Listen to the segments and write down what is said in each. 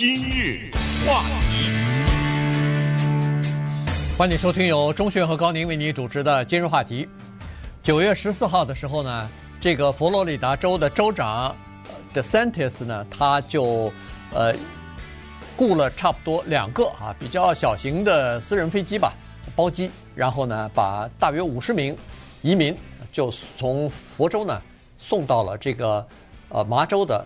今日话题，欢迎收听由钟迅和高宁为你主持的今日话题。九月十四号的时候呢，这个佛罗里达州的州长 DeSantis 呢，他就呃雇了差不多两个啊比较小型的私人飞机吧，包机，然后呢把大约五十名移民就从佛州呢送到了这个呃麻州的。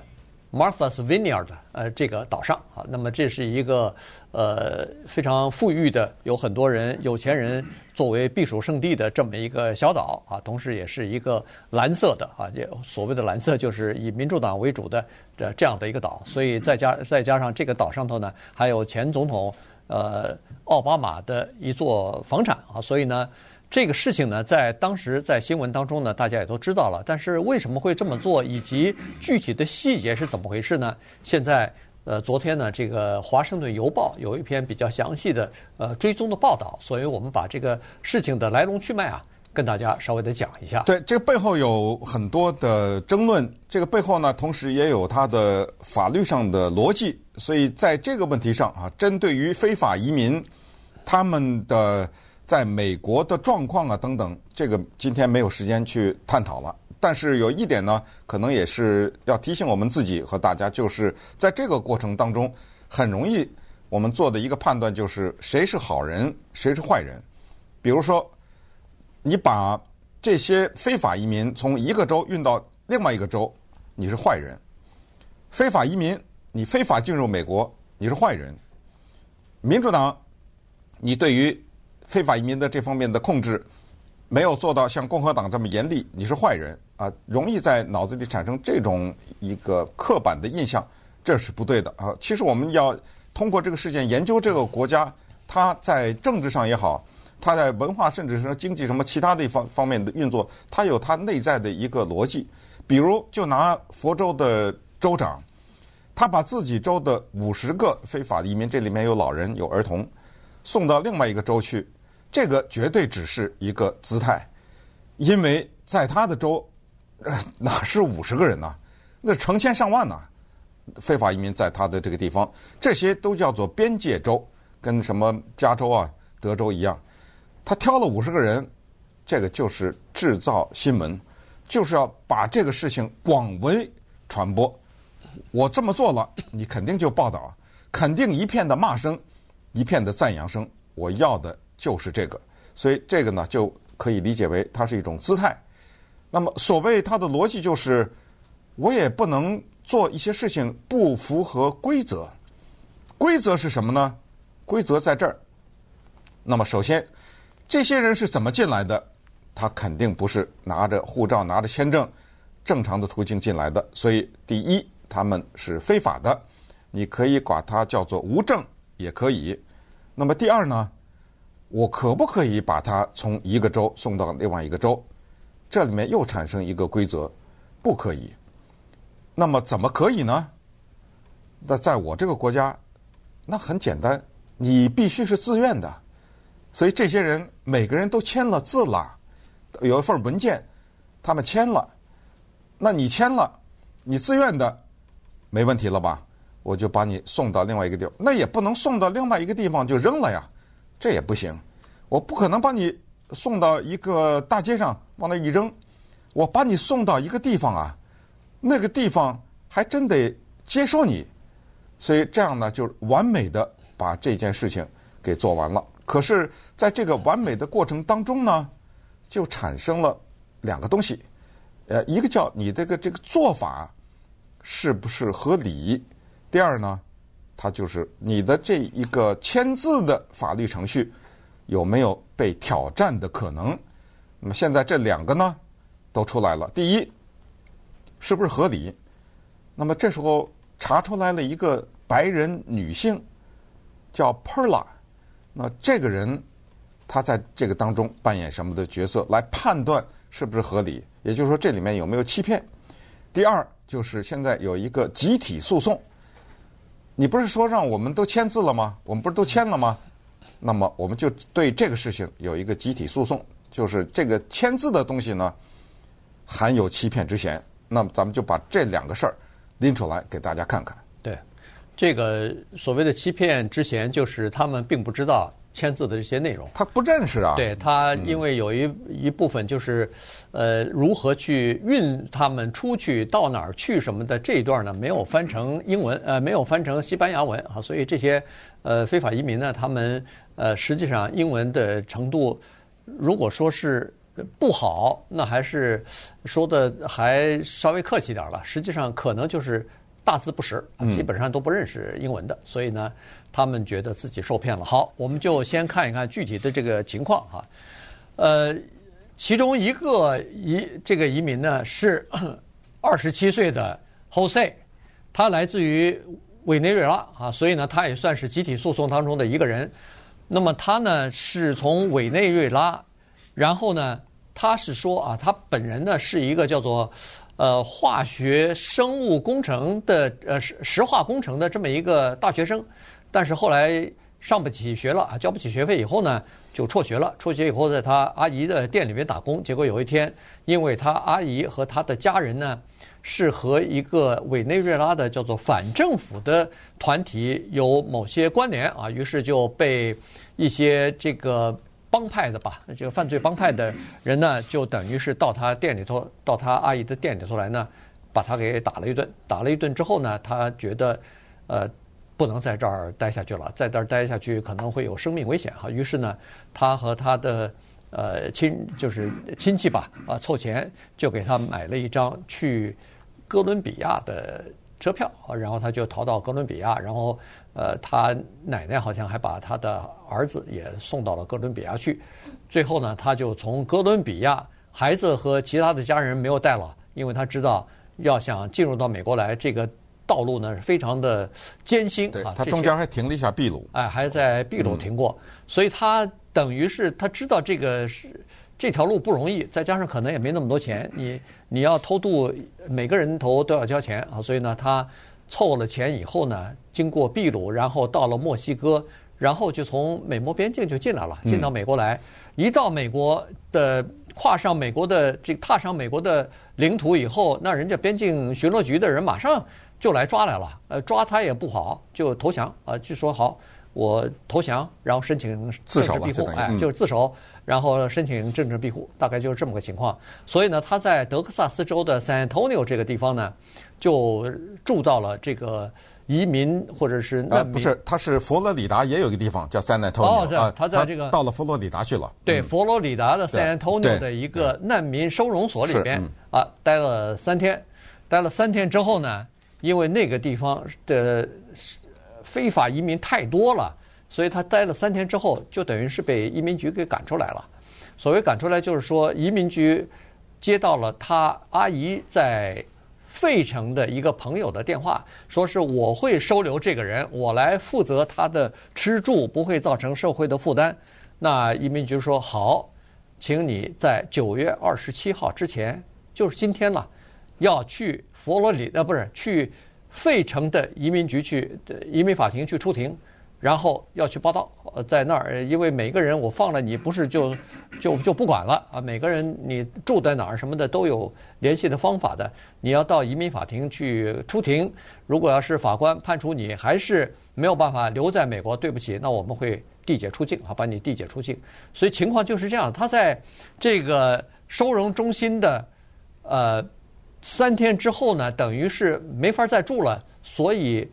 Martha's Vineyard，呃，这个岛上。啊，那么这是一个呃非常富裕的，有很多人有钱人作为避暑胜地的这么一个小岛。啊，同时也是一个蓝色的啊，也所谓的蓝色就是以民主党为主的这这样的一个岛，所以再加再加上这个岛上头呢，还有前总统呃奥巴马的一座房产。啊，所以呢。这个事情呢，在当时在新闻当中呢，大家也都知道了。但是为什么会这么做，以及具体的细节是怎么回事呢？现在，呃，昨天呢，这个《华盛顿邮报》有一篇比较详细的呃追踪的报道，所以我们把这个事情的来龙去脉啊，跟大家稍微的讲一下。对，这个背后有很多的争论，这个背后呢，同时也有它的法律上的逻辑。所以在这个问题上啊，针对于非法移民，他们的。在美国的状况啊等等，这个今天没有时间去探讨了。但是有一点呢，可能也是要提醒我们自己和大家，就是在这个过程当中，很容易我们做的一个判断就是谁是好人，谁是坏人。比如说，你把这些非法移民从一个州运到另外一个州，你是坏人；非法移民你非法进入美国，你是坏人。民主党，你对于非法移民的这方面的控制没有做到像共和党这么严厉，你是坏人啊，容易在脑子里产生这种一个刻板的印象，这是不对的啊。其实我们要通过这个事件研究这个国家，它在政治上也好，它在文化甚至是经济什么其他的一方方面的运作，它有它内在的一个逻辑。比如就拿佛州的州长，他把自己州的五十个非法移民，这里面有老人有儿童，送到另外一个州去。这个绝对只是一个姿态，因为在他的州，哪是五十个人呢？那成千上万呐！非法移民在他的这个地方，这些都叫做边界州，跟什么加州啊、德州一样。他挑了五十个人，这个就是制造新闻，就是要把这个事情广为传播。我这么做了，你肯定就报道，肯定一片的骂声，一片的赞扬声。我要的。就是这个，所以这个呢就可以理解为它是一种姿态。那么，所谓它的逻辑就是，我也不能做一些事情不符合规则。规则是什么呢？规则在这儿。那么，首先，这些人是怎么进来的？他肯定不是拿着护照、拿着签证正常的途径进来的。所以，第一，他们是非法的。你可以管它叫做无证，也可以。那么，第二呢？我可不可以把他从一个州送到另外一个州？这里面又产生一个规则，不可以。那么怎么可以呢？那在我这个国家，那很简单，你必须是自愿的。所以这些人每个人都签了字了，有一份文件，他们签了。那你签了，你自愿的，没问题了吧？我就把你送到另外一个地方。那也不能送到另外一个地方就扔了呀。这也不行，我不可能把你送到一个大街上往那一扔，我把你送到一个地方啊，那个地方还真得接收你，所以这样呢，就完美的把这件事情给做完了。可是，在这个完美的过程当中呢，就产生了两个东西，呃，一个叫你这个这个做法是不是合理，第二呢，它就是你的这一个签字的法律程序有没有被挑战的可能？那么现在这两个呢都出来了。第一，是不是合理？那么这时候查出来了一个白人女性叫 Perla，那这个人她在这个当中扮演什么的角色来判断是不是合理？也就是说这里面有没有欺骗？第二就是现在有一个集体诉讼。你不是说让我们都签字了吗？我们不是都签了吗？那么我们就对这个事情有一个集体诉讼，就是这个签字的东西呢，含有欺骗之嫌。那么咱们就把这两个事儿拎出来给大家看看。对，这个所谓的欺骗之嫌，就是他们并不知道签字的这些内容。他不认识啊。对他，因为有一一部分就是，呃，如何去运他们出去到哪儿去什么的这一段呢，没有翻成英文，呃，没有翻成西班牙文啊，所以这些呃非法移民呢，他们呃实际上英文的程度，如果说是不好，那还是说的还稍微客气点了。实际上可能就是。大字不识，基本上都不认识英文的，所以呢，他们觉得自己受骗了。好，我们就先看一看具体的这个情况哈。呃，其中一个移这个移民呢是 二十七岁的 Jose，他来自于委内瑞拉啊，所以呢，他也算是集体诉讼当中的一个人。那么他呢是从委内瑞拉，然后呢，他是说啊，他本人呢是一个叫做。呃，化学生物工程的呃石石化工程的这么一个大学生，但是后来上不起学了啊，交不起学费以后呢，就辍学了。辍学以后，在他阿姨的店里面打工，结果有一天，因为他阿姨和他的家人呢，是和一个委内瑞拉的叫做反政府的团体有某些关联啊，于是就被一些这个。帮派的吧，这个犯罪帮派的人呢，就等于是到他店里头，到他阿姨的店里头来呢，把他给打了一顿。打了一顿之后呢，他觉得，呃，不能在这儿待下去了，在这儿待下去可能会有生命危险哈。于是呢，他和他的呃亲就是亲戚吧，啊，凑钱就给他买了一张去哥伦比亚的车票啊，然后他就逃到哥伦比亚，然后。呃，他奶奶好像还把他的儿子也送到了哥伦比亚去，最后呢，他就从哥伦比亚，孩子和其他的家人没有带了，因为他知道要想进入到美国来，这个道路呢是非常的艰辛啊。他中间还停了一下秘鲁，哎，还在秘鲁停过，所以他等于是他知道这个是这条路不容易，再加上可能也没那么多钱，你你要偷渡，每个人头都要交钱啊，所以呢，他。凑了钱以后呢，经过秘鲁，然后到了墨西哥，然后就从美墨边境就进来了，进到美国来。一到美国的，跨上美国的这踏上美国的领土以后，那人家边境巡逻局的人马上就来抓来了。呃，抓他也不好，就投降啊，据说好，我投降，然后申请自首庇护，哎，就是自首，然后申请政治庇护，大概就是这么个情况。所以呢，他在德克萨斯州的 San Antonio 这个地方呢。就住到了这个移民或者是难民，不是，他是佛罗里达也有一个地方叫 San Antonio 哦，他在这个到了佛罗里达去了。对，佛罗里达的 San Antonio 的一个难民收容所里边啊，待了三天，待了三天之后呢，因为那个地方的非法移民太多了，所以他待了三天之后，就等于是被移民局给赶出来了。所谓赶出来，就是说移民局接到了他阿姨在。费城的一个朋友的电话，说是我会收留这个人，我来负责他的吃住，不会造成社会的负担。那移民局说好，请你在九月二十七号之前，就是今天了，要去佛罗里，呃，不是去费城的移民局去移民法庭去出庭。然后要去报到，呃，在那儿，因为每个人我放了你，不是就 就就不管了啊。每个人你住在哪儿什么的都有联系的方法的。你要到移民法庭去出庭，如果要是法官判处你还是没有办法留在美国，对不起，那我们会递解出境啊，把你递解出境。所以情况就是这样。他在这个收容中心的呃三天之后呢，等于是没法再住了，所以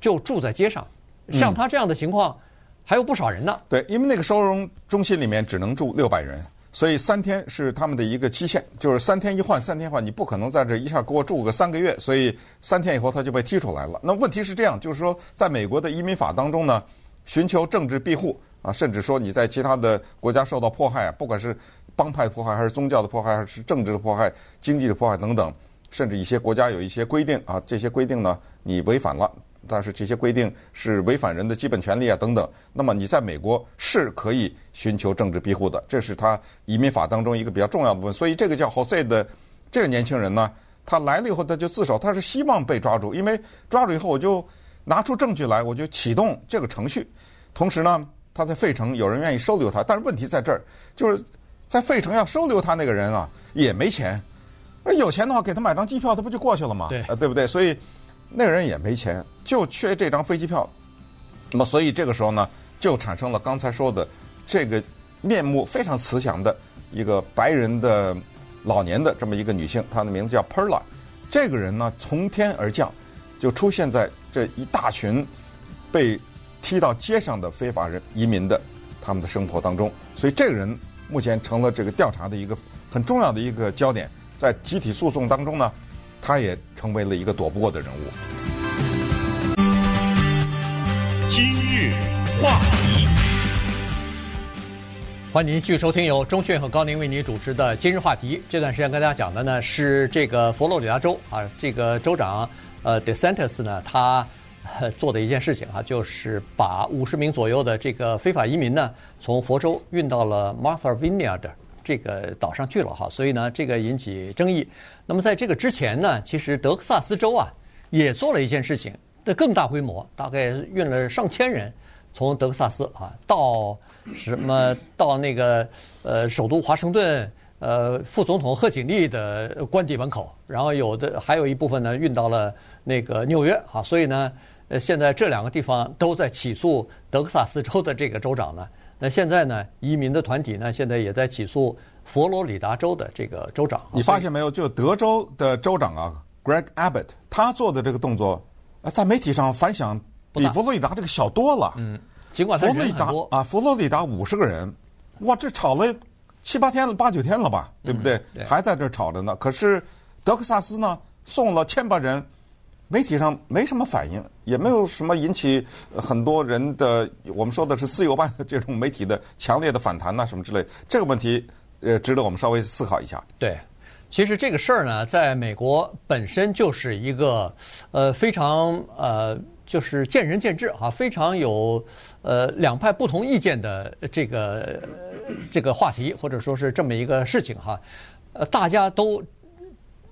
就住在街上。像他这样的情况，还有不少人呢。对，因为那个收容中心里面只能住六百人，所以三天是他们的一个期限，就是三天一换，三天换，你不可能在这一下给我住个三个月，所以三天以后他就被踢出来了。那问题是这样，就是说，在美国的移民法当中呢，寻求政治庇护啊，甚至说你在其他的国家受到迫害啊，不管是帮派迫害，还是宗教的迫害，还是政治的迫害、经济的迫害等等，甚至一些国家有一些规定啊，这些规定呢，你违反了。但是这些规定是违反人的基本权利啊，等等。那么你在美国是可以寻求政治庇护的，这是他移民法当中一个比较重要的部分。所以这个叫 Jose 的这个年轻人呢，他来了以后他就自首，他是希望被抓住，因为抓住以后我就拿出证据来，我就启动这个程序。同时呢，他在费城有人愿意收留他，但是问题在这儿，就是在费城要收留他那个人啊也没钱，那有钱的话给他买张机票，他不就过去了吗？对，呃，对不对？所以。那个人也没钱，就缺这张飞机票。那么，所以这个时候呢，就产生了刚才说的这个面目非常慈祥的一个白人的老年的这么一个女性，她的名字叫 Perla。这个人呢，从天而降，就出现在这一大群被踢到街上的非法人移民的他们的生活当中。所以，这个人目前成了这个调查的一个很重要的一个焦点。在集体诉讼当中呢，他也成为了一个躲不过的人物。今日话题，欢迎您继续收听由钟迅和高宁为您主持的《今日话题》。这段时间跟大家讲的呢是这个佛罗里达州啊，这个州长呃 DeSantis 呢，他做的一件事情啊，就是把五十名左右的这个非法移民呢，从佛州运到了 Martha Vineyard。这个岛上去了哈，所以呢，这个引起争议。那么在这个之前呢，其实德克萨斯州啊也做了一件事情，的更大规模，大概运了上千人从德克萨斯啊到什么到那个呃首都华盛顿，呃副总统贺锦丽的官邸门口，然后有的还有一部分呢运到了那个纽约啊，所以呢，呃现在这两个地方都在起诉德克萨斯州的这个州长呢。那现在呢？移民的团体呢，现在也在起诉佛罗里达州的这个州长。你发现没有？就德州的州长啊，Greg Abbott，他做的这个动作，啊，在媒体上反响比佛罗里达这个小多了。嗯，尽管佛罗里达啊，佛罗里达五十个人，哇，这吵了七八天了，八九天了吧？对不对？嗯、对还在这吵着呢。可是德克萨斯呢，送了千把人。媒体上没什么反应，也没有什么引起很多人的，我们说的是自由派的这种媒体的强烈的反弹呐、什么之类。这个问题，呃，值得我们稍微思考一下。对，其实这个事儿呢，在美国本身就是一个，呃，非常呃，就是见仁见智哈，非常有呃两派不同意见的这个这个话题，或者说是这么一个事情哈。呃，大家都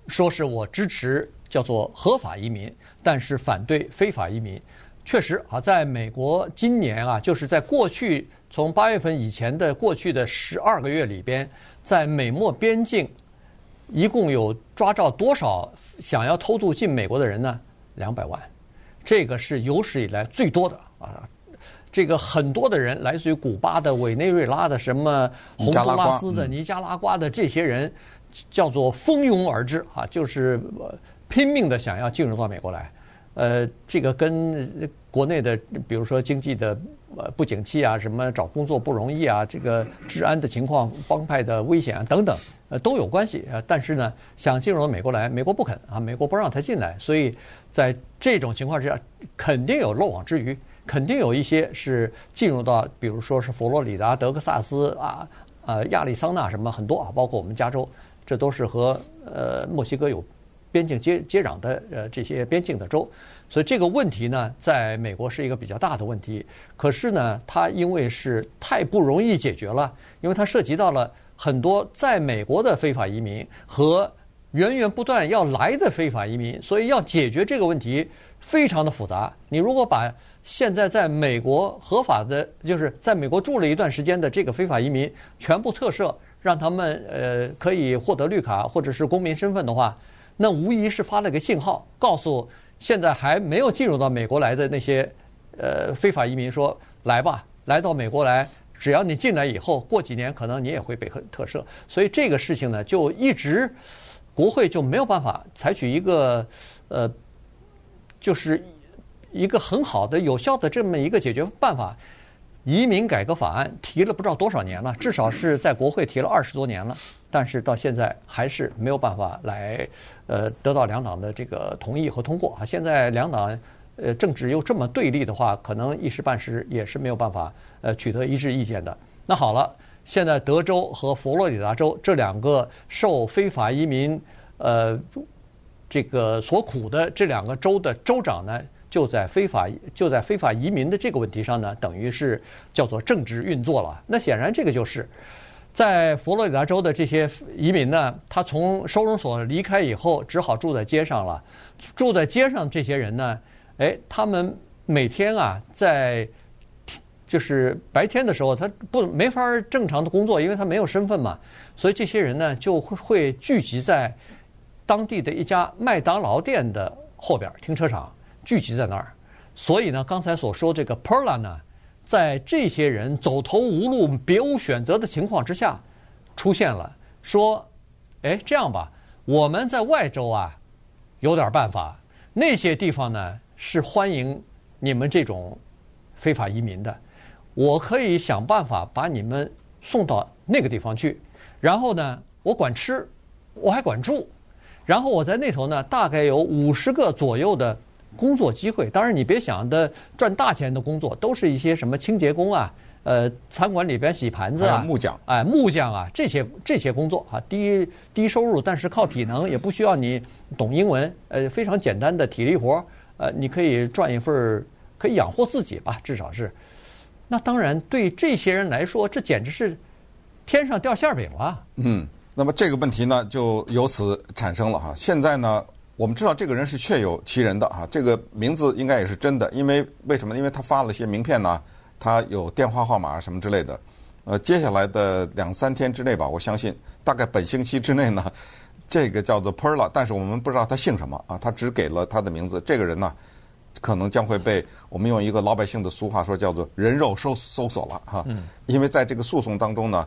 说是我支持。叫做合法移民，但是反对非法移民。确实啊，在美国今年啊，就是在过去从八月份以前的过去的十二个月里边，在美墨边境一共有抓到多少想要偷渡进美国的人呢？两百万，这个是有史以来最多的啊！这个很多的人来自于古巴的、委内瑞拉的、什么洪都拉斯的、尼加拉瓜的这些人，叫做蜂拥而至啊，就是。拼命的想要进入到美国来，呃，这个跟国内的，比如说经济的呃不景气啊，什么找工作不容易啊，这个治安的情况、帮派的危险啊等等，呃都有关系啊。但是呢，想进入到美国来，美国不肯啊，美国不让他进来，所以在这种情况之下，肯定有漏网之鱼，肯定有一些是进入到，比如说是佛罗里达、德克萨斯啊、呃亚利桑那什么很多啊，包括我们加州，这都是和呃墨西哥有。边境接接壤的呃这些边境的州，所以这个问题呢，在美国是一个比较大的问题。可是呢，它因为是太不容易解决了，因为它涉及到了很多在美国的非法移民和源源不断要来的非法移民，所以要解决这个问题非常的复杂。你如果把现在在美国合法的，就是在美国住了一段时间的这个非法移民全部特赦，让他们呃可以获得绿卡或者是公民身份的话。那无疑是发了个信号，告诉现在还没有进入到美国来的那些呃非法移民说：来吧，来到美国来，只要你进来以后，过几年可能你也会被特赦。所以这个事情呢，就一直国会就没有办法采取一个呃，就是一个很好的、有效的这么一个解决办法。移民改革法案提了不知道多少年了，至少是在国会提了二十多年了，但是到现在还是没有办法来，呃，得到两党的这个同意和通过啊。现在两党呃政治又这么对立的话，可能一时半时也是没有办法呃取得一致意见的。那好了，现在德州和佛罗里达州这两个受非法移民呃这个所苦的这两个州的州长呢，就在非法就在非法移民的这个问题上呢，等于是叫做政治运作了。那显然这个就是在佛罗里达州的这些移民呢，他从收容所离开以后，只好住在街上了。住在街上这些人呢，哎，他们每天啊，在就是白天的时候，他不没法正常的工作，因为他没有身份嘛。所以这些人呢，就会会聚集在当地的一家麦当劳店的。后边停车场聚集在那儿，所以呢，刚才所说这个 Perla 呢，在这些人走投无路、别无选择的情况之下，出现了，说，哎，这样吧，我们在外州啊，有点办法，那些地方呢是欢迎你们这种非法移民的，我可以想办法把你们送到那个地方去，然后呢，我管吃，我还管住。然后我在那头呢，大概有五十个左右的工作机会。当然，你别想的赚大钱的工作，都是一些什么清洁工啊，呃，餐馆里边洗盘子啊，木匠，哎，木匠啊，这些这些工作啊，低低收入，但是靠体能，也不需要你懂英文，呃，非常简单的体力活，呃，你可以赚一份，可以养活自己吧，至少是。那当然，对这些人来说，这简直是天上掉馅饼了。嗯。那么这个问题呢，就由此产生了哈。现在呢，我们知道这个人是确有其人的哈，这个名字应该也是真的，因为为什么？因为他发了一些名片呢，他有电话号码什么之类的。呃，接下来的两三天之内吧，我相信大概本星期之内呢，这个叫做 Perla，但是我们不知道他姓什么啊，他只给了他的名字。这个人呢，可能将会被我们用一个老百姓的俗话说叫做“人肉搜搜索”了哈。嗯。因为在这个诉讼当中呢。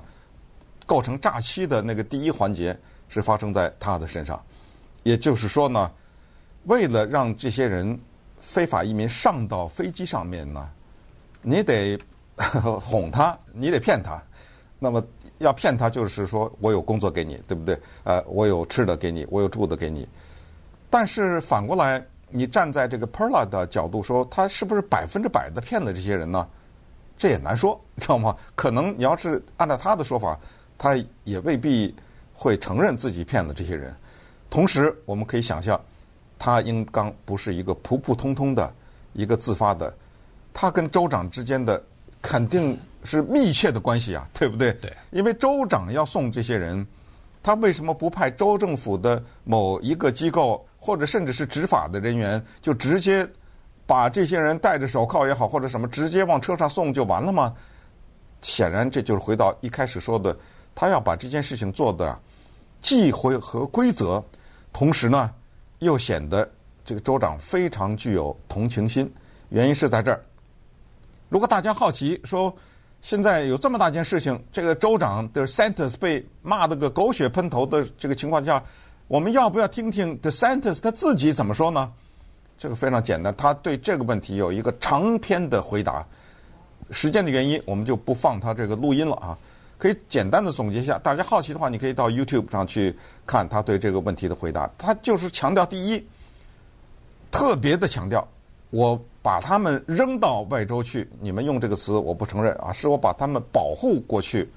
构成诈欺的那个第一环节是发生在他的身上，也就是说呢，为了让这些人非法移民上到飞机上面呢，你得哄他，你得骗他。那么要骗他，就是说我有工作给你，对不对？呃，我有吃的给你，我有住的给你。但是反过来，你站在这个 Perla 的角度说，他是不是百分之百的骗了这些人呢？这也难说，知道吗？可能你要是按照他的说法。他也未必会承认自己骗了这些人。同时，我们可以想象，他应当不是一个普普通通的一个自发的，他跟州长之间的肯定是密切的关系啊，对不对？对。因为州长要送这些人，他为什么不派州政府的某一个机构，或者甚至是执法的人员，就直接把这些人戴着手铐也好，或者什么，直接往车上送就完了吗？显然，这就是回到一开始说的。他要把这件事情做的既符合规则，同时呢，又显得这个州长非常具有同情心。原因是在这儿。如果大家好奇说，现在有这么大件事情，这个州长的 DeSantis 被骂得个狗血喷头的这个情况下，我们要不要听听 DeSantis 他自己怎么说呢？这个非常简单，他对这个问题有一个长篇的回答。时间的原因，我们就不放他这个录音了啊。可以简单的总结一下，大家好奇的话，你可以到 YouTube 上去看他对这个问题的回答。他就是强调第一，特别的强调，我把他们扔到外州去，你们用这个词我不承认啊，是我把他们保护过去，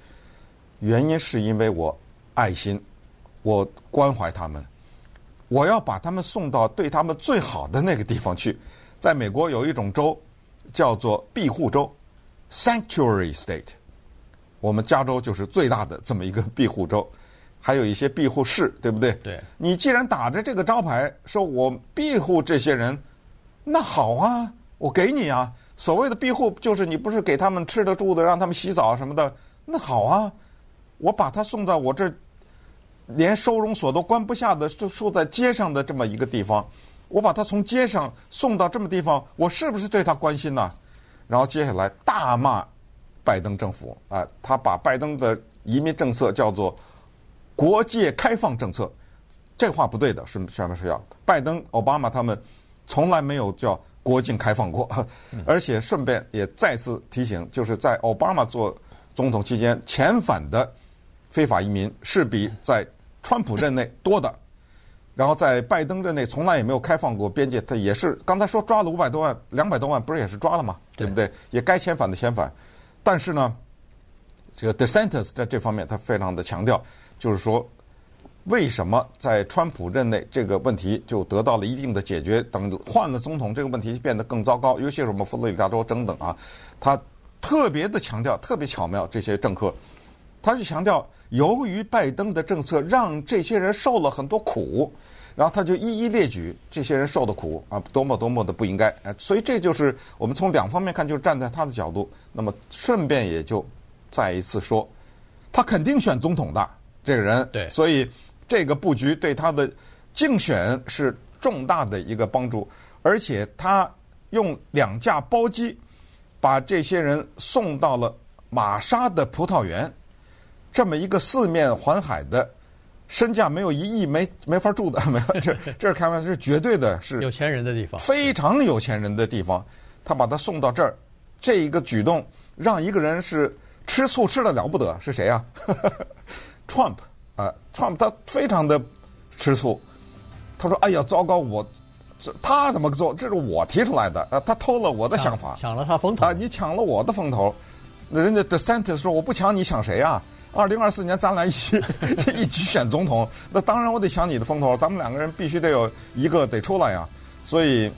原因是因为我爱心，我关怀他们，我要把他们送到对他们最好的那个地方去。在美国有一种州叫做庇护州 （Sanctuary State）。我们加州就是最大的这么一个庇护州，还有一些庇护市，对不对？对。你既然打着这个招牌说我庇护这些人，那好啊，我给你啊。所谓的庇护就是你不是给他们吃的住的，让他们洗澡什么的，那好啊，我把他送到我这，连收容所都关不下的，就住在街上的这么一个地方，我把他从街上送到这么地方，我是不是对他关心呢？然后接下来大骂。拜登政府啊，他把拜登的移民政策叫做“国界开放政策”，这话不对的，是什么是要？拜登、奥巴马他们从来没有叫国境开放过，而且顺便也再次提醒，就是在奥巴马做总统期间遣返的非法移民是比在川普任内多的，然后在拜登任内从来也没有开放过边界，他也是刚才说抓了五百多万、两百多万，不是也是抓了吗？对不对？也该遣返的遣返。但是呢，这个 DeSantis 在这方面他非常的强调，就是说，为什么在川普任内这个问题就得到了一定的解决，等换了总统这个问题变得更糟糕，尤其是我们佛罗里达州等等啊，他特别的强调，特别巧妙这些政客，他就强调，由于拜登的政策让这些人受了很多苦。然后他就一一列举这些人受的苦啊，多么多么的不应该哎，所以这就是我们从两方面看，就是站在他的角度。那么顺便也就再一次说，他肯定选总统的这个人，对，所以这个布局对他的竞选是重大的一个帮助，而且他用两架包机把这些人送到了玛莎的葡萄园，这么一个四面环海的，身价没有一亿没没法住的，没有这 这是开玩笑，是绝对的是有钱人的地方，非常有钱人的地方，他把他送到这儿，这一个举动让一个人是吃醋吃的了不得，是谁呀？Trump 啊，Trump 他非常的吃醋。他说：“哎呀，糟糕！我这他怎么做？这是我提出来的啊！他偷了我的想法，抢了他风头啊！你抢了我的风头，那人家 DeSantis 说我不抢你抢谁啊？二零二四年咱俩一起 一起选总统，那当然我得抢你的风头，咱们两个人必须得有一个得出来呀！所以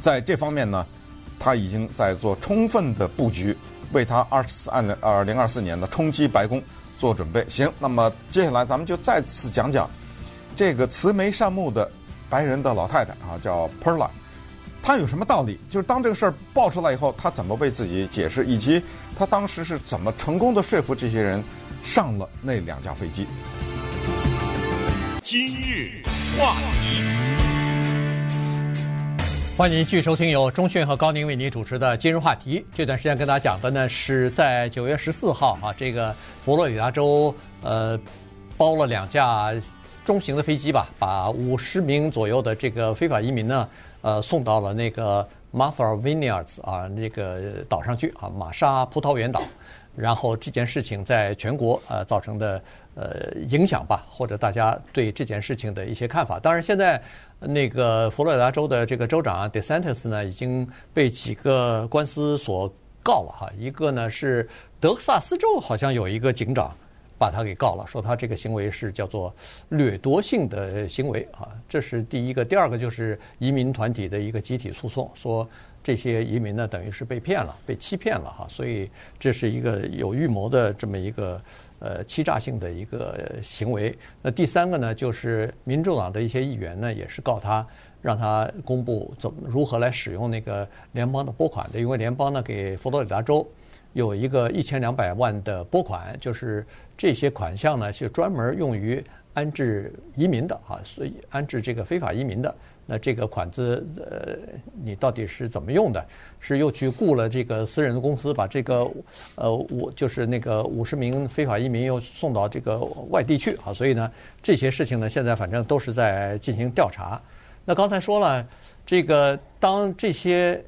在这方面呢，他已经在做充分的布局，为他二四二零二四年的冲击白宫做准备。行，那么接下来咱们就再次讲讲。”这个慈眉善目的白人的老太太啊，叫 Perla，她有什么道理？就是当这个事儿爆出来以后，她怎么为自己解释，以及他当时是怎么成功的说服这些人上了那两架飞机？今日话题，欢迎继续收听由中讯和高宁为您主持的《今日话题》。这段时间跟大家讲的呢，是在九月十四号啊，这个佛罗里达州呃包了两架。中型的飞机吧，把五十名左右的这个非法移民呢，呃，送到了那个 Martha Vineyards 啊，那个岛上去啊，玛莎葡萄园岛。然后这件事情在全国呃造成的呃影响吧，或者大家对这件事情的一些看法。当然，现在那个佛罗里达州的这个州长 DeSantis 呢，已经被几个官司所告了哈。一个呢是德克萨斯州，好像有一个警长。把他给告了，说他这个行为是叫做掠夺性的行为啊，这是第一个。第二个就是移民团体的一个集体诉讼，说这些移民呢等于是被骗了、被欺骗了哈，所以这是一个有预谋的这么一个呃欺诈性的一个行为。那第三个呢，就是民主党的一些议员呢也是告他，让他公布怎么如何来使用那个联邦的拨款的，因为联邦呢给佛罗里达州。有一个一千两百万的拨款，就是这些款项呢，是专门用于安置移民的啊，所以安置这个非法移民的。那这个款子，呃，你到底是怎么用的？是又去雇了这个私人的公司，把这个呃五就是那个五十名非法移民又送到这个外地去啊？所以呢，这些事情呢，现在反正都是在进行调查。那刚才说了，这个当这些。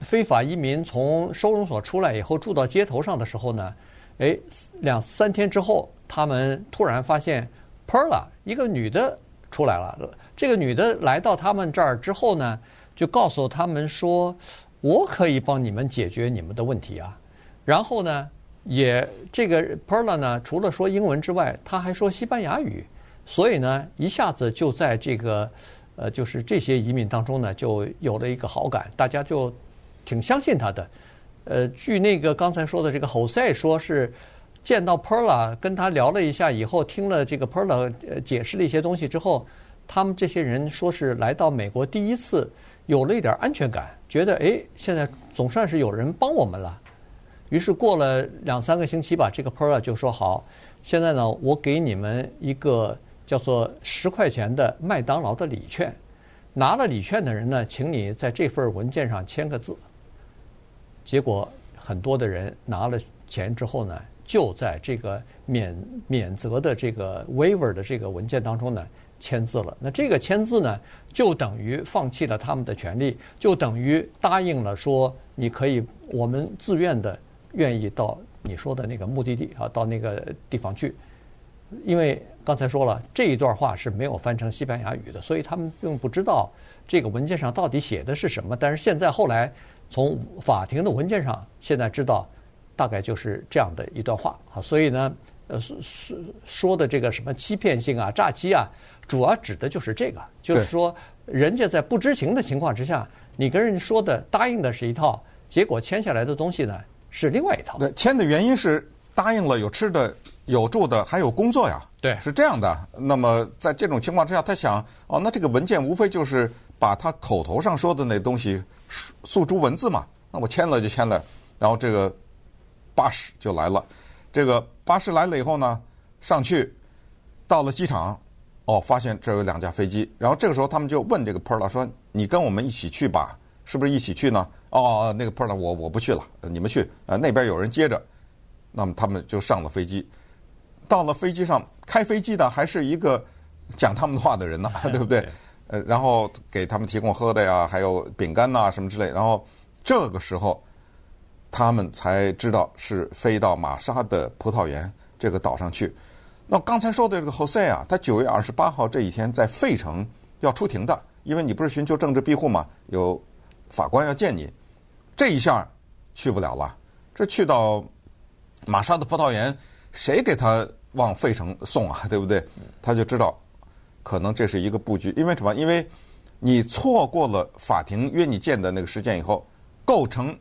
非法移民从收容所出来以后住到街头上的时候呢，哎，两三天之后，他们突然发现 Perla 一个女的出来了。这个女的来到他们这儿之后呢，就告诉他们说：“我可以帮你们解决你们的问题啊。”然后呢，也这个 Perla 呢，除了说英文之外，他还说西班牙语，所以呢，一下子就在这个呃，就是这些移民当中呢，就有了一个好感，大家就。挺相信他的，呃，据那个刚才说的这个 Jose 说是见到 Perla 跟他聊了一下以后，听了这个 Perla 解释了一些东西之后，他们这些人说是来到美国第一次有了一点安全感，觉得哎，现在总算是有人帮我们了。于是过了两三个星期吧，这个 Perla 就说好，现在呢，我给你们一个叫做十块钱的麦当劳的礼券，拿了礼券的人呢，请你在这份文件上签个字。结果很多的人拿了钱之后呢，就在这个免免责的这个 waiver 的这个文件当中呢签字了。那这个签字呢，就等于放弃了他们的权利，就等于答应了说你可以，我们自愿的愿意到你说的那个目的地啊，到那个地方去。因为刚才说了这一段话是没有翻成西班牙语的，所以他们并不知道这个文件上到底写的是什么。但是现在后来。从法庭的文件上，现在知道，大概就是这样的一段话啊。所以呢，呃，说说的这个什么欺骗性啊、诈欺啊，主要指的就是这个，就是说，人家在不知情的情况之下，你跟人家说的答应的是一套，结果签下来的东西呢是另外一套。对，签的原因是答应了有吃的、有住的，还有工作呀。对，是这样的。那么在这种情况之下，他想，哦，那这个文件无非就是。把他口头上说的那东西诉诸文字嘛，那我签了就签了，然后这个巴士就来了。这个巴士来了以后呢，上去到了机场，哦，发现这有两架飞机，然后这个时候他们就问这个 Perla 说：“你跟我们一起去吧，是不是一起去呢？”哦，那个 Perla 我我不去了，你们去，呃，那边有人接着，那么他们就上了飞机，到了飞机上，开飞机的还是一个讲他们话的人呢，对不对？呃，然后给他们提供喝的呀，还有饼干呐什么之类，然后这个时候他们才知道是飞到玛莎的葡萄园这个岛上去。那刚才说的这个 Jose 啊，他九月二十八号这一天在费城要出庭的，因为你不是寻求政治庇护嘛，有法官要见你，这一下去不了了。这去到玛莎的葡萄园，谁给他往费城送啊？对不对？他就知道可能这是一个布局，因为什么？因为你错过了法庭约你见的那个时间以后，构成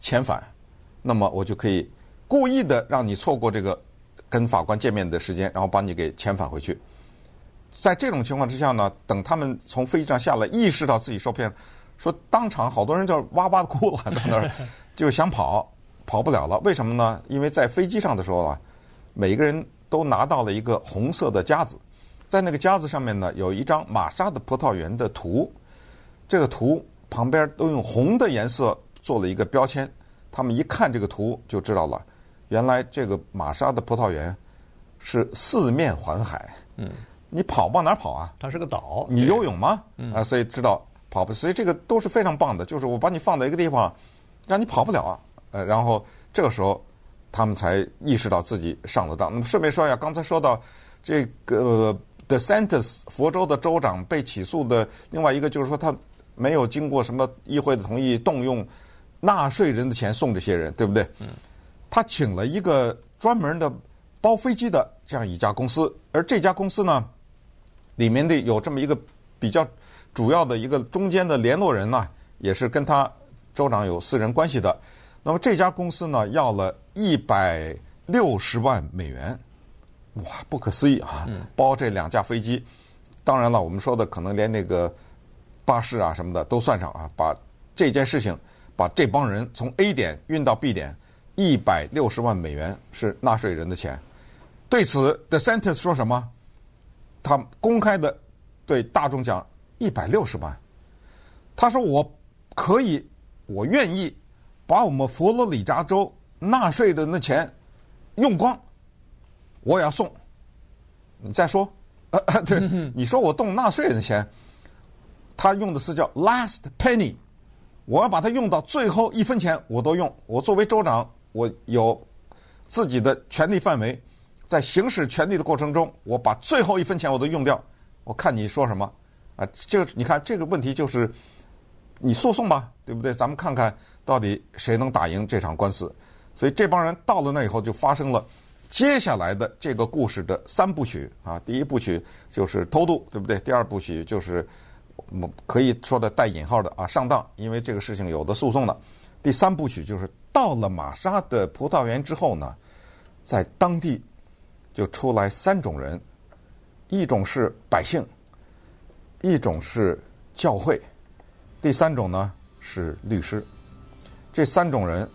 遣返，那么我就可以故意的让你错过这个。跟法官见面的时间，然后把你给遣返回去。在这种情况之下呢，等他们从飞机上下来，意识到自己受骗，说当场好多人就哇哇的哭了，在那儿 就想跑，跑不了了。为什么呢？因为在飞机上的时候啊，每个人都拿到了一个红色的夹子，在那个夹子上面呢，有一张玛莎的葡萄园的图，这个图旁边都用红的颜色做了一个标签，他们一看这个图就知道了。原来这个玛莎的葡萄园是四面环海，嗯，你跑往哪跑啊？它是个岛，你游泳吗？啊，所以知道跑不，所以这个都是非常棒的。就是我把你放在一个地方，让你跑不了啊。呃，然后这个时候他们才意识到自己上了当。那么顺便说一下，刚才说到这个 DeSantis 佛州的州长被起诉的另外一个，就是说他没有经过什么议会的同意，动用纳税人的钱送这些人，对不对？嗯。他请了一个专门的包飞机的这样一家公司，而这家公司呢，里面的有这么一个比较主要的一个中间的联络人呢，也是跟他州长有私人关系的。那么这家公司呢，要了一百六十万美元，哇，不可思议啊！包这两架飞机，当然了，我们说的可能连那个巴士啊什么的都算上啊，把这件事情把这帮人从 A 点运到 B 点。一百六十万美元是纳税人的钱，对此，DeSantis 说什么？他公开的对大众讲一百六十万。他说：“我可以，我愿意把我们佛罗里达州纳税的那钱用光，我也要送。”你再说，呃，对，你说我动纳税人的钱，他用的是叫 last penny，我要把它用到最后一分钱，我都用。我作为州长。我有自己的权利范围，在行使权利的过程中，我把最后一分钱我都用掉。我看你说什么啊？这个你看这个问题就是你诉讼吧，对不对？咱们看看到底谁能打赢这场官司。所以这帮人到了那以后，就发生了接下来的这个故事的三部曲啊。第一部曲就是偷渡，对不对？第二部曲就是我可以说的带引号的啊上当，因为这个事情有的诉讼的。第三部曲就是。到了玛莎的葡萄园之后呢，在当地就出来三种人，一种是百姓，一种是教会，第三种呢是律师。这三种人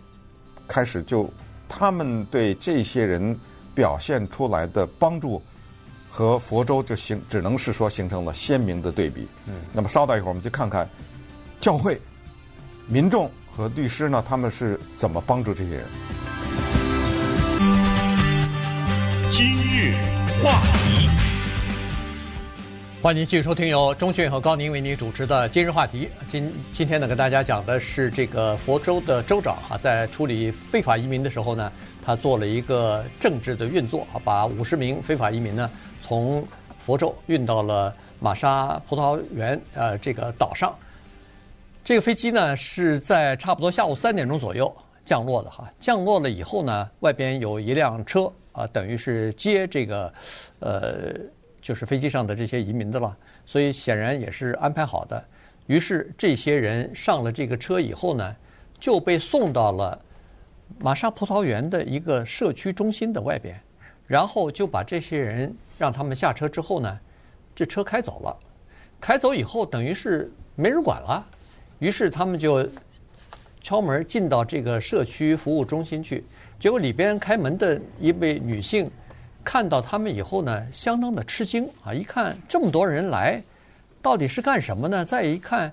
开始就他们对这些人表现出来的帮助和佛州就形只能是说形成了鲜明的对比。嗯，那么稍待一会儿，我们就看看教会民众。和律师呢，他们是怎么帮助这些人？今日话题，欢迎继续收听由钟迅和高宁为您主持的《今日话题》。今今天呢，跟大家讲的是这个佛州的州长啊，在处理非法移民的时候呢，他做了一个政治的运作啊，把五十名非法移民呢从佛州运到了玛莎葡萄园呃这个岛上。这个飞机呢是在差不多下午三点钟左右降落的哈。降落了以后呢，外边有一辆车啊，等于是接这个，呃，就是飞机上的这些移民的了。所以显然也是安排好的。于是这些人上了这个车以后呢，就被送到了玛莎葡萄园的一个社区中心的外边，然后就把这些人让他们下车之后呢，这车开走了。开走以后，等于是没人管了。于是他们就敲门进到这个社区服务中心去，结果里边开门的一位女性看到他们以后呢，相当的吃惊啊！一看这么多人来，到底是干什么呢？再一看，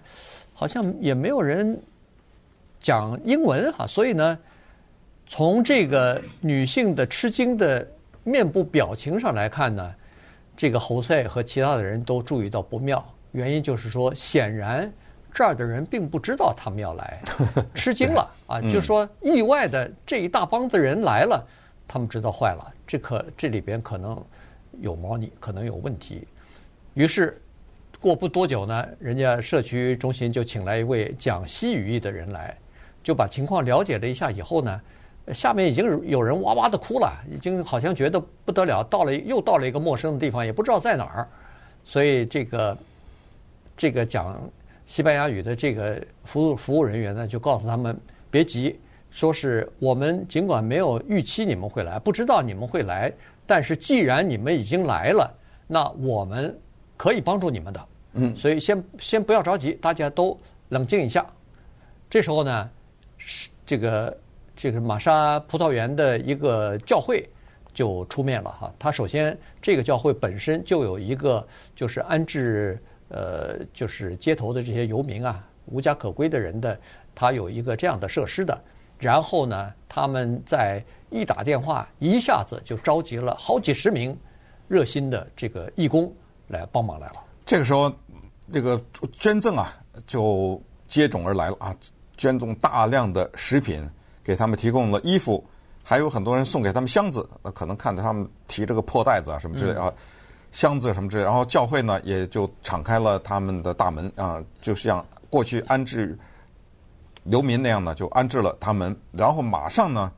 好像也没有人讲英文哈，所以呢，从这个女性的吃惊的面部表情上来看呢，这个侯赛和其他的人都注意到不妙。原因就是说，显然这儿的人并不知道他们要来，吃惊了啊！就说，意外的这一大帮子人来了，他们知道坏了，这可这里边可能有猫腻，可能有问题。于是过不多久呢，人家社区中心就请来一位讲西语裔的人来，就把情况了解了一下以后呢，下面已经有人哇哇的哭了，已经好像觉得不得了，到了又到了一个陌生的地方，也不知道在哪儿，所以这个。这个讲西班牙语的这个服务服务人员呢，就告诉他们别急，说是我们尽管没有预期你们会来，不知道你们会来，但是既然你们已经来了，那我们可以帮助你们的。嗯，所以先先不要着急，大家都冷静一下。这时候呢，是这个这个玛莎葡萄园的一个教会就出面了哈。他首先这个教会本身就有一个就是安置。呃，就是街头的这些游民啊，无家可归的人的，他有一个这样的设施的。然后呢，他们在一打电话，一下子就召集了好几十名热心的这个义工来帮忙来了。这个时候，这个捐赠啊，就接踵而来了啊，捐赠大量的食品，给他们提供了衣服，还有很多人送给他们箱子。那可能看到他们提这个破袋子啊什么之类啊。嗯箱子什么之类，然后教会呢也就敞开了他们的大门啊，就像过去安置流民那样呢，就安置了他们。然后马上呢，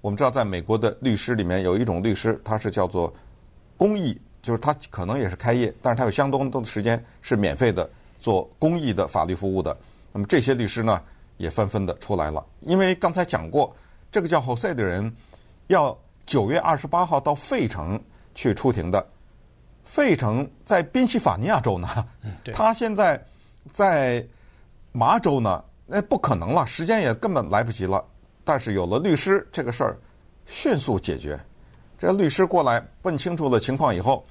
我们知道在美国的律师里面有一种律师，他是叫做公益，就是他可能也是开业，但是他有相当多的时间是免费的做公益的法律服务的。那么这些律师呢也纷纷的出来了，因为刚才讲过，这个叫 Jose 的人要九月二十八号到费城去出庭的。费城在宾夕法尼亚州呢，他现在在麻州呢，那不可能了，时间也根本来不及了。但是有了律师，这个事儿迅速解决。这律师过来问清楚了情况以后，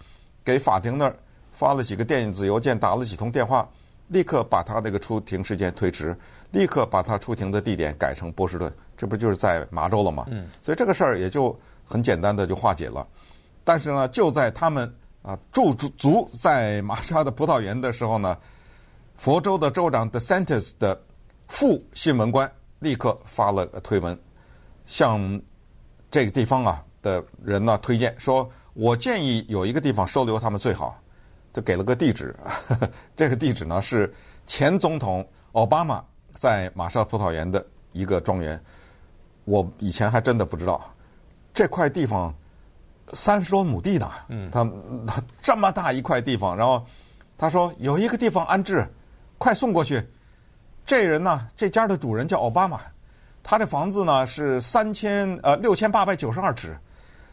给法庭那儿发了几个电子邮件，打了几通电话，立刻把他那个出庭时间推迟，立刻把他出庭的地点改成波士顿，这不就是在麻州了吗？嗯所以这个事儿也就很简单的就化解了。但是呢，就在他们。啊，驻足在玛莎的葡萄园的时候呢，佛州的州长 DeSantis 的副新闻官立刻发了个推文，向这个地方啊的人呢推荐说：“我建议有一个地方收留他们最好。”就给了个地址，呵 呵这个地址呢是前总统奥巴马在玛莎葡萄园的一个庄园。我以前还真的不知道这块地方。三十多亩地呢，他他 这么大一块地方，然后他说有一个地方安置，快送过去。这人呢，这家的主人叫奥巴马，他这房子呢是三千呃六千八百九十二尺，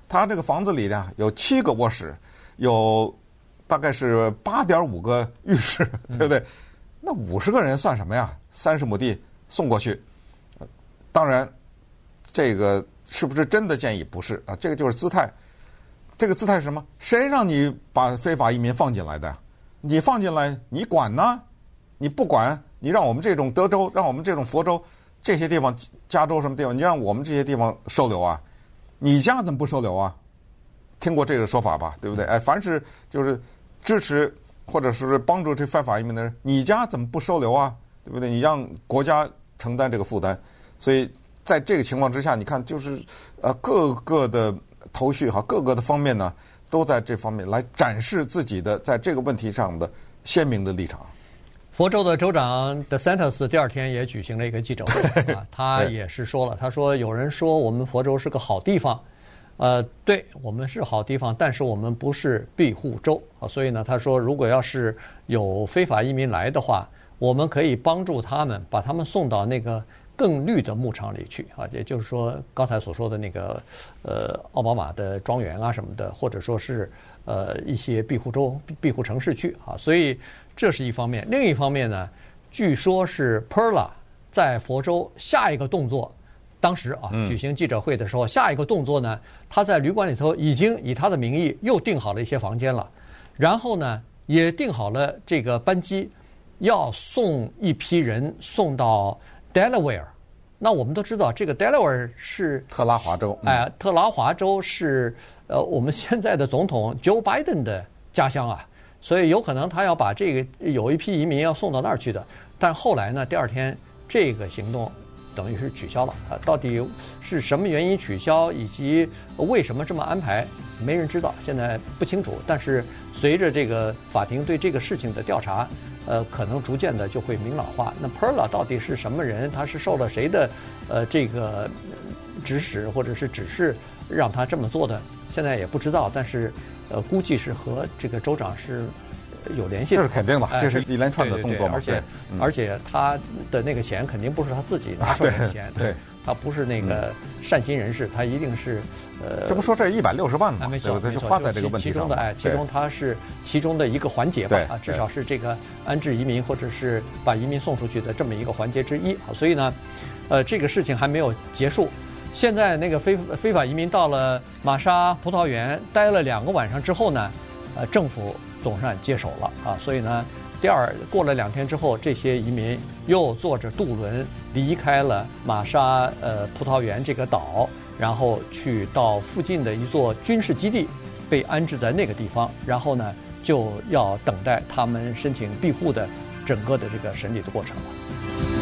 他这个房子里呢有七个卧室，有大概是八点五个浴室，对不对？那五十个人算什么呀？三十亩地送过去，当然这个是不是真的建议？不是啊，这个就是姿态。这个姿态是什么？谁让你把非法移民放进来的？你放进来，你管呢？你不管，你让我们这种德州，让我们这种佛州这些地方，加州什么地方，你让我们这些地方收留啊？你家怎么不收留啊？听过这个说法吧？对不对？哎，凡是就是支持或者是帮助这犯法移民的人，你家怎么不收留啊？对不对？你让国家承担这个负担。所以在这个情况之下，你看，就是呃各个的。头绪哈，各个的方面呢，都在这方面来展示自己的在这个问题上的鲜明的立场。佛州的州长 DeSantis 第二天也举行了一个记者会 啊，他也是说了，他说有人说我们佛州是个好地方，呃，对我们是好地方，但是我们不是庇护州啊，所以呢，他说如果要是有非法移民来的话，我们可以帮助他们，把他们送到那个。更绿的牧场里去啊，也就是说刚才所说的那个呃奥巴马的庄园啊什么的，或者说是呃一些庇护州、庇护城市去啊，所以这是一方面。另一方面呢，据说是 Perla 在佛州下一个动作当时啊举行记者会的时候，下一个动作呢，他在旅馆里头已经以他的名义又订好了一些房间了，然后呢也订好了这个班机，要送一批人送到 Delaware。那我们都知道，这个 Delaware 是特拉华州，哎、呃，特拉华州是呃我们现在的总统 Joe Biden 的家乡啊，所以有可能他要把这个有一批移民要送到那儿去的。但后来呢，第二天这个行动。等于是取消了啊！到底是什么原因取消，以及为什么这么安排，没人知道，现在不清楚。但是随着这个法庭对这个事情的调查，呃，可能逐渐的就会明朗化。那 Perla 到底是什么人？他是受了谁的呃这个指使或者是指示让他这么做的？现在也不知道。但是呃，估计是和这个州长是。有联系，这是肯定的，这是一连串的动作嘛。而且，而且他的那个钱肯定不是他自己拿出来的钱，对，他不是那个善心人士，他一定是呃。这不说这一百六十万吗？没错，他就花在这个问题上。其中的哎，其中他是其中的一个环节吧？啊，至少是这个安置移民或者是把移民送出去的这么一个环节之一。好，所以呢，呃，这个事情还没有结束。现在那个非非法移民到了玛莎葡萄园待了两个晚上之后呢，呃，政府。总算接手了啊，所以呢，第二过了两天之后，这些移民又坐着渡轮离开了玛莎呃葡萄园这个岛，然后去到附近的一座军事基地，被安置在那个地方，然后呢就要等待他们申请庇护的整个的这个审理的过程了。